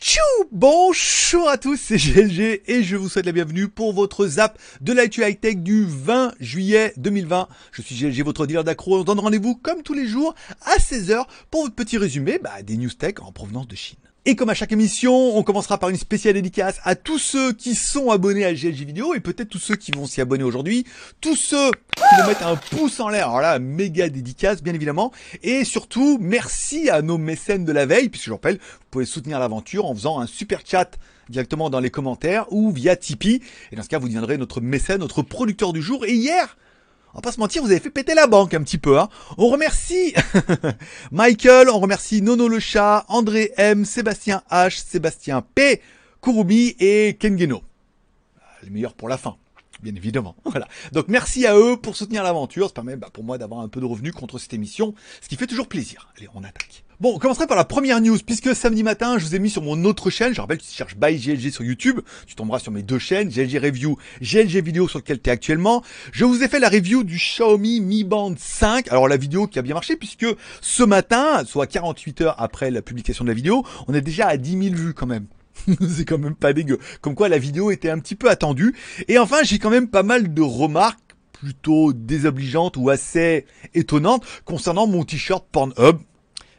Tchou Bonjour à tous, c'est GLG et je vous souhaite la bienvenue pour votre zap de l'actu high-tech du 20 juillet 2020. Je suis GLG, votre dealer d'accro. On donne rendez-vous comme tous les jours à 16h pour votre petit résumé bah, des news tech en provenance de Chine. Et comme à chaque émission, on commencera par une spéciale dédicace à tous ceux qui sont abonnés à GLG Vidéo et peut-être tous ceux qui vont s'y abonner aujourd'hui, tous ceux qui vont mettre un pouce en l'air. Alors là, méga dédicace, bien évidemment. Et surtout, merci à nos mécènes de la veille, puisque je rappelle, vous pouvez soutenir l'aventure en faisant un super chat directement dans les commentaires ou via Tipeee. Et dans ce cas, vous deviendrez notre mécène, notre producteur du jour. Et hier, on va pas se mentir, vous avez fait péter la banque un petit peu. Hein. On remercie Michael, on remercie Nono le chat, André M, Sébastien H, Sébastien P, Kurumi et Kengeno. Les meilleurs pour la fin bien évidemment. Voilà. Donc merci à eux pour soutenir l'aventure. Ça permet bah, pour moi d'avoir un peu de revenus contre cette émission, ce qui fait toujours plaisir. Allez, on attaque. Bon, on commencerait par la première news, puisque samedi matin, je vous ai mis sur mon autre chaîne, je rappelle, tu cherches by GLG sur YouTube, tu tomberas sur mes deux chaînes, GLG Review, GLG Vidéo sur lequel tu es actuellement. Je vous ai fait la review du Xiaomi Mi Band 5, alors la vidéo qui a bien marché, puisque ce matin, soit 48 heures après la publication de la vidéo, on est déjà à 10 000 vues quand même. c'est quand même pas dégueu. Comme quoi la vidéo était un petit peu attendue. Et enfin, j'ai quand même pas mal de remarques plutôt désobligeantes ou assez étonnantes concernant mon t-shirt Pornhub.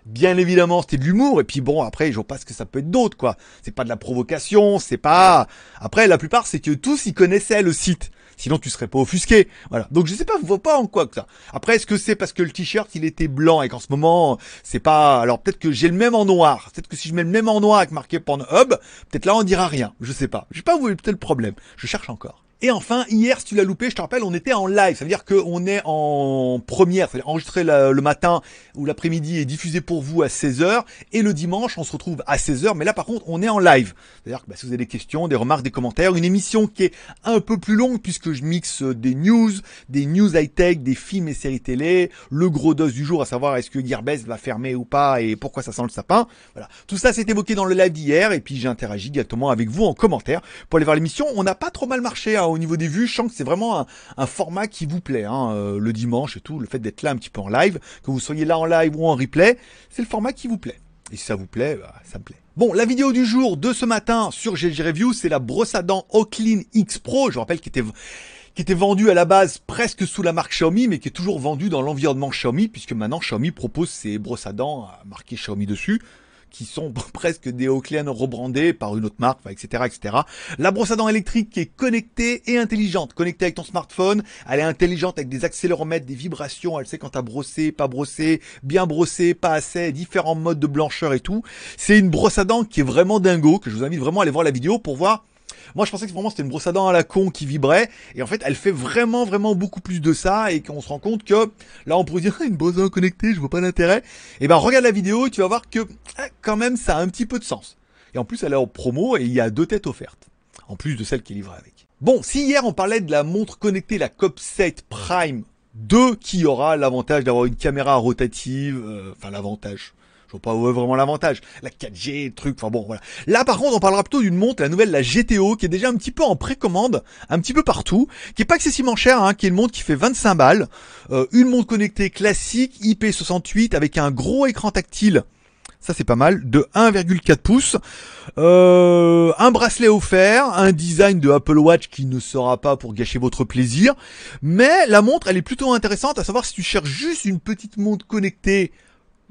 Bien évidemment, c'était de l'humour. Et puis bon, après, je vois pas ce que ça peut être d'autre, quoi. C'est pas de la provocation, c'est pas... Après, la plupart, c'est que tous, ils connaissaient le site. Sinon, tu serais pas offusqué. Voilà. Donc, je sais pas, vois pas en quoi que ça. Après, est-ce que c'est parce que le t-shirt, il était blanc et qu'en ce moment, c'est pas, alors peut-être que j'ai le même en noir. Peut-être que si je mets le même en noir avec marqué Pornhub, peut-être là, on dira rien. Je sais pas. Je sais pas où est peut-être le problème. Je cherche encore. Et enfin, hier, si tu l'as loupé, je te rappelle, on était en live. Ça veut dire qu'on est en première, c'est-à-dire enregistré le, matin ou l'après-midi et diffusé pour vous à 16h. Et le dimanche, on se retrouve à 16h. Mais là, par contre, on est en live. C'est-à-dire que bah, si vous avez des questions, des remarques, des commentaires, une émission qui est un peu plus longue puisque je mixe des news, des news high-tech, des films et séries télé, le gros dos du jour, à savoir est-ce que Gearbest va fermer ou pas et pourquoi ça sent le sapin. Voilà. Tout ça s'est évoqué dans le live d'hier et puis j'ai interagi directement avec vous en commentaire pour aller voir l'émission. On n'a pas trop mal marché. Hein, au niveau des vues, je sens que c'est vraiment un, format qui vous plaît. Hein, euh, le dimanche et tout, le fait d'être là un petit peu en live, que vous soyez là en live ou en replay, c'est le format qui vous plaît. Et si ça vous plaît, bah, ça me plaît. Bon, la vidéo du jour de ce matin sur GG Review, c'est la brosse à dents Oclean X Pro, je rappelle qu'il était qui était vendue à la base presque sous la marque Xiaomi, mais qui est toujours vendue dans l'environnement Xiaomi, puisque maintenant Xiaomi propose ses brosses à dents marquées Xiaomi dessus qui sont presque des Oakleyan rebrandés par une autre marque, etc., etc. La brosse à dents électrique qui est connectée et intelligente, connectée avec ton smartphone. Elle est intelligente avec des accéléromètres, des vibrations. Elle sait quand t'as brossé, pas brossé, bien brossé, pas assez, différents modes de blancheur et tout. C'est une brosse à dents qui est vraiment dingo, que je vous invite vraiment à aller voir la vidéo pour voir moi, je pensais que vraiment c'était une brosse à dents à la con qui vibrait. Et en fait, elle fait vraiment, vraiment beaucoup plus de ça. Et qu'on se rend compte que là, on pourrait dire une brosse à dents connectée, je vois pas l'intérêt. Et ben, regarde la vidéo et tu vas voir que eh, quand même, ça a un petit peu de sens. Et en plus, elle est en promo et il y a deux têtes offertes. En plus de celle qui est livrée avec. Bon, si hier on parlait de la montre connectée, la Cop7 Prime 2, qui aura l'avantage d'avoir une caméra rotative, euh, enfin l'avantage, je vois pas où vraiment l'avantage. La 4G, le truc, enfin bon, voilà. Là, par contre, on parlera plutôt d'une montre, la nouvelle, la GTO, qui est déjà un petit peu en précommande, un petit peu partout, qui est pas excessivement chère, hein, qui est une montre qui fait 25 balles. Euh, une montre connectée classique, IP68, avec un gros écran tactile. Ça c'est pas mal, de 1,4 pouces. Euh, un bracelet offert, un design de Apple Watch qui ne sera pas pour gâcher votre plaisir. Mais la montre, elle est plutôt intéressante, à savoir si tu cherches juste une petite montre connectée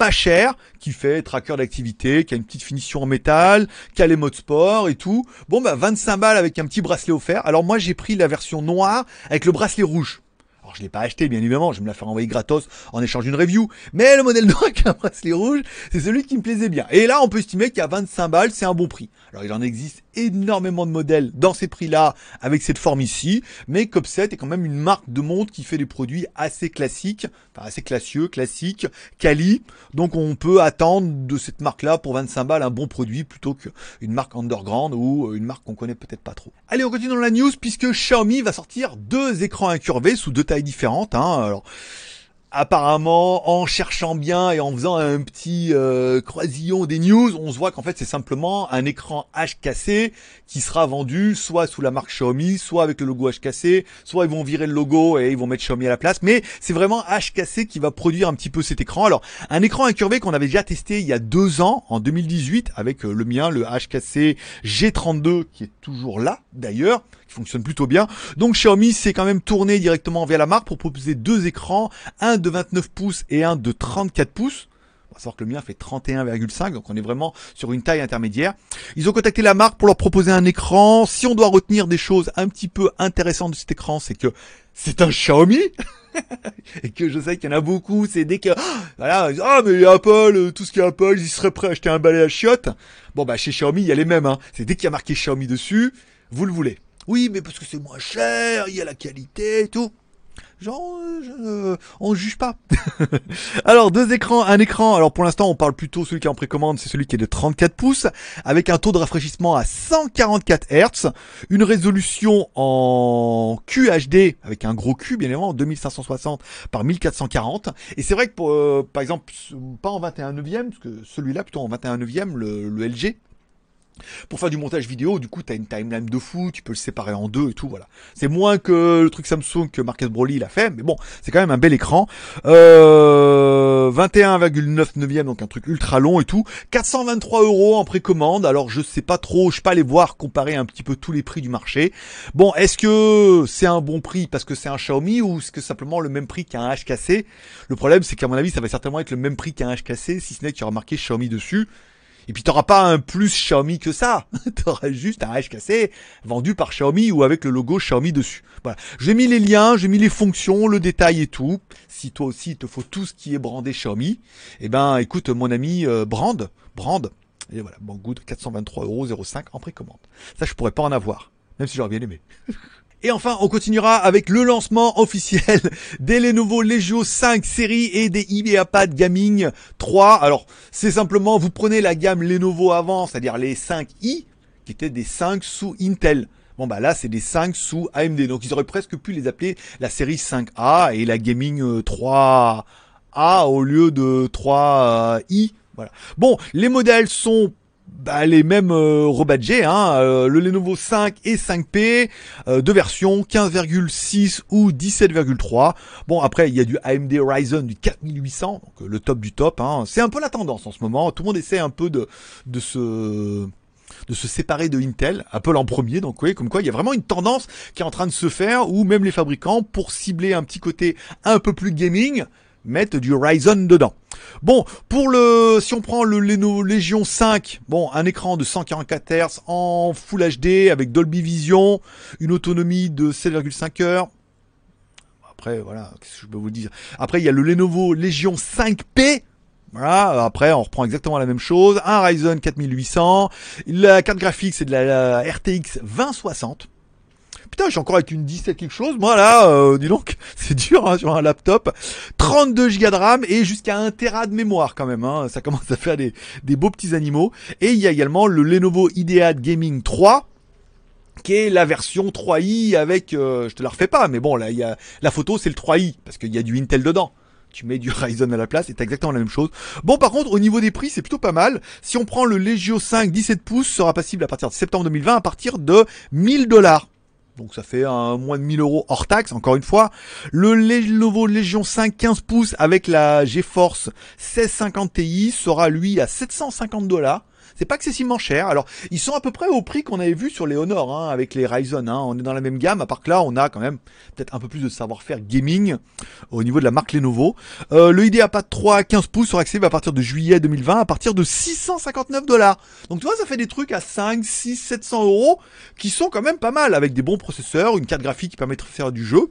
pas cher, qui fait tracker d'activité, qui a une petite finition en métal, qui a les modes sport et tout. Bon bah 25 balles avec un petit bracelet offert. Alors moi j'ai pris la version noire avec le bracelet rouge. Alors je l'ai pas acheté bien évidemment, je vais me la faire envoyer gratos en échange d'une review. Mais le modèle noir avec un bracelet rouge, c'est celui qui me plaisait bien. Et là on peut estimer qu'à 25 balles c'est un bon prix. Alors il en existe énormément de modèles dans ces prix-là avec cette forme ici, mais Copset est quand même une marque de montre qui fait des produits assez classiques, enfin assez classieux, classiques, quali. Donc on peut attendre de cette marque-là pour 25 balles un bon produit plutôt qu'une marque underground ou une marque qu'on connaît peut-être pas trop. Allez, on continue dans la news puisque Xiaomi va sortir deux écrans incurvés sous deux tailles différentes. Hein. Alors apparemment, en cherchant bien et en faisant un petit euh, croisillon des news, on se voit qu'en fait c'est simplement un écran HKC qui sera vendu soit sous la marque Xiaomi, soit avec le logo HKC, soit ils vont virer le logo et ils vont mettre Xiaomi à la place. Mais c'est vraiment HKC qui va produire un petit peu cet écran. Alors un écran incurvé qu'on avait déjà testé il y a deux ans, en 2018, avec euh, le mien, le HKC G32, qui est toujours là d'ailleurs qui fonctionne plutôt bien. Donc Xiaomi s'est quand même tourné directement vers la marque pour proposer deux écrans, de 29 pouces et un de 34 pouces. On va savoir que le mien fait 31,5, donc on est vraiment sur une taille intermédiaire. Ils ont contacté la marque pour leur proposer un écran. Si on doit retenir des choses un petit peu intéressantes de cet écran, c'est que c'est un Xiaomi. et que je sais qu'il y en a beaucoup, c'est dès que voilà, ah mais Apple, tout ce qui est Apple, ils seraient prêts à acheter un balai à chiottes. Bon bah chez Xiaomi, il y a les mêmes hein. C'est dès qu'il y a marqué Xiaomi dessus, vous le voulez. Oui, mais parce que c'est moins cher, il y a la qualité et tout. Genre, je, on juge pas. alors, deux écrans, un écran. Alors, pour l'instant, on parle plutôt celui qui est en précommande, c'est celui qui est de 34 pouces, avec un taux de rafraîchissement à 144 Hz, une résolution en QHD, avec un gros Q, bien évidemment, 2560 par 1440. Et c'est vrai que, euh, par exemple, pas en 21 neuvième, parce que celui-là, plutôt en 21 neuvième, le, le LG, pour faire du montage vidéo, du coup, tu as une timeline de fou, tu peux le séparer en deux et tout, voilà. C'est moins que le truc Samsung que Marcus Broly l'a fait, mais bon, c'est quand même un bel écran. Euh, 21,9 neuvième, donc un truc ultra long et tout. 423 euros en précommande, alors je sais pas trop, je sais pas aller voir comparer un petit peu tous les prix du marché. Bon, est-ce que c'est un bon prix parce que c'est un Xiaomi ou est-ce que simplement le même prix qu'un HKC Le problème, c'est qu'à mon avis, ça va certainement être le même prix qu'un HKC, si ce n'est qu'il y aura marqué Xiaomi dessus. Et puis t'auras pas un plus Xiaomi que ça. t'auras juste un HKC vendu par Xiaomi ou avec le logo Xiaomi dessus. Voilà. J'ai mis les liens, j'ai mis les fonctions, le détail et tout. Si toi aussi il te faut tout ce qui est brandé Xiaomi, eh ben écoute mon ami euh, brand, brand. Et voilà, bon good, 423,05€ en précommande. Ça je pourrais pas en avoir, même si j'aurais bien aimé. Et enfin, on continuera avec le lancement officiel des Lenovo Legio 5 série et des IdeaPad Gaming 3. Alors, c'est simplement, vous prenez la gamme Lenovo avant, c'est-à-dire les 5i, qui étaient des 5 sous Intel. Bon bah là c'est des 5 sous AMD, donc ils auraient presque pu les appeler la série 5A et la Gaming 3A euh, au lieu de 3i. Voilà. Bon, les modèles sont bah, les mêmes euh, hein, euh, le Lenovo 5 et 5P, euh, deux versions, 15,6 ou 17,3. Bon, après, il y a du AMD Ryzen du 4800, donc euh, le top du top. Hein. C'est un peu la tendance en ce moment. Tout le monde essaie un peu de, de se de se séparer de Intel, Apple en premier, donc oui, comme quoi il y a vraiment une tendance qui est en train de se faire, où même les fabricants, pour cibler un petit côté un peu plus gaming, mettre du Ryzen dedans. Bon, pour le, si on prend le Lenovo Legion 5, bon, un écran de 144 Hz en Full HD avec Dolby Vision, une autonomie de 7,5 heures. Après, voilà, qu'est-ce que je peux vous dire? Après, il y a le Lenovo Legion 5P. Voilà, après on reprend exactement la même chose, un Ryzen 4800, la carte graphique c'est de la RTX 2060, Putain, je suis encore avec une 17 quelque chose. Moi là, euh, dis donc, c'est dur hein, sur un laptop. 32 Go de RAM et jusqu'à 1 Tera de mémoire quand même. Hein. Ça commence à faire des, des beaux petits animaux. Et il y a également le Lenovo Idead Gaming 3 qui est la version 3i avec, euh, je te la refais pas, mais bon là, y a la photo, c'est le 3i parce qu'il y a du Intel dedans tu mets du Ryzen à la place, c'est exactement la même chose. Bon, par contre, au niveau des prix, c'est plutôt pas mal. Si on prend le Legio 5 17 pouces, sera passible à partir de septembre 2020 à partir de 1000 dollars. Donc ça fait un moins de 1000 euros hors taxe, encore une fois. Le Lenovo Legion 5 15 pouces avec la GeForce 1650 Ti sera lui à 750 dollars. C'est pas excessivement cher. Alors, ils sont à peu près au prix qu'on avait vu sur les Honor, hein, avec les Ryzen. Hein. On est dans la même gamme, à part que là, on a quand même peut-être un peu plus de savoir-faire gaming au niveau de la marque Lenovo. Euh, le IdeaPad 3 à 15 pouces sera accessible à partir de juillet 2020, à partir de 659 dollars. Donc, tu vois, ça fait des trucs à 5, 6, 700 euros qui sont quand même pas mal, avec des bons processeurs, une carte graphique qui permet de faire du jeu.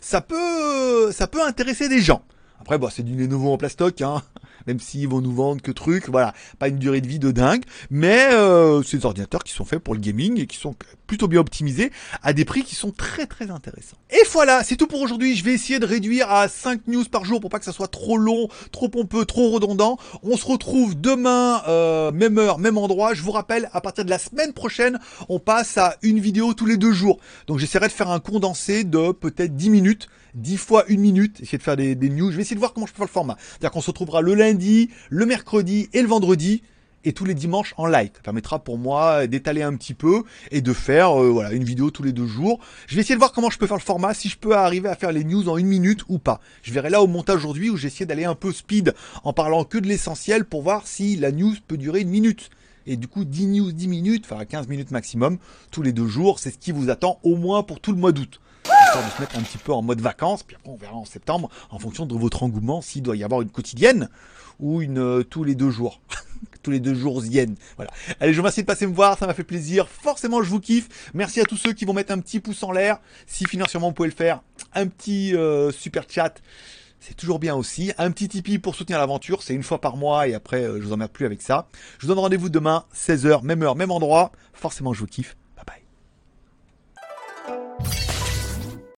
Ça peut, ça peut intéresser des gens. Après, bah, c'est du Lenovo en plastoc, hein même s'ils vont nous vendre que trucs, voilà, pas une durée de vie de dingue, mais euh, c'est des ordinateurs qui sont faits pour le gaming et qui sont plutôt bien optimisés à des prix qui sont très très intéressants. Et voilà, c'est tout pour aujourd'hui. Je vais essayer de réduire à 5 news par jour pour pas que ça soit trop long, trop pompeux, trop redondant. On se retrouve demain, euh, même heure, même endroit. Je vous rappelle, à partir de la semaine prochaine, on passe à une vidéo tous les deux jours. Donc j'essaierai de faire un condensé de peut-être 10 minutes 10 fois une minute, essayer de faire des, des news. Je vais essayer de voir comment je peux faire le format. C'est-à-dire qu'on se retrouvera le lundi, le mercredi et le vendredi et tous les dimanches en live. Ça permettra pour moi d'étaler un petit peu et de faire euh, voilà une vidéo tous les deux jours. Je vais essayer de voir comment je peux faire le format, si je peux arriver à faire les news en une minute ou pas. Je verrai là au montage aujourd'hui où j'ai essayé d'aller un peu speed en parlant que de l'essentiel pour voir si la news peut durer une minute. Et du coup, 10 news, 10 minutes, enfin 15 minutes maximum, tous les deux jours, c'est ce qui vous attend au moins pour tout le mois d'août de se mettre un petit peu en mode vacances, puis après on verra en septembre, en fonction de votre engouement, s'il doit y avoir une quotidienne ou une euh, tous les deux jours. tous les deux jours yen. Voilà. Allez, je vous remercie de passer me voir, ça m'a fait plaisir. Forcément, je vous kiffe. Merci à tous ceux qui vont mettre un petit pouce en l'air. Si financièrement vous pouvez le faire, un petit euh, super chat. C'est toujours bien aussi. Un petit Tipeee pour soutenir l'aventure. C'est une fois par mois et après, euh, je vous emmerde plus avec ça. Je vous donne rendez-vous demain, 16h, même heure, même endroit. Forcément, je vous kiffe.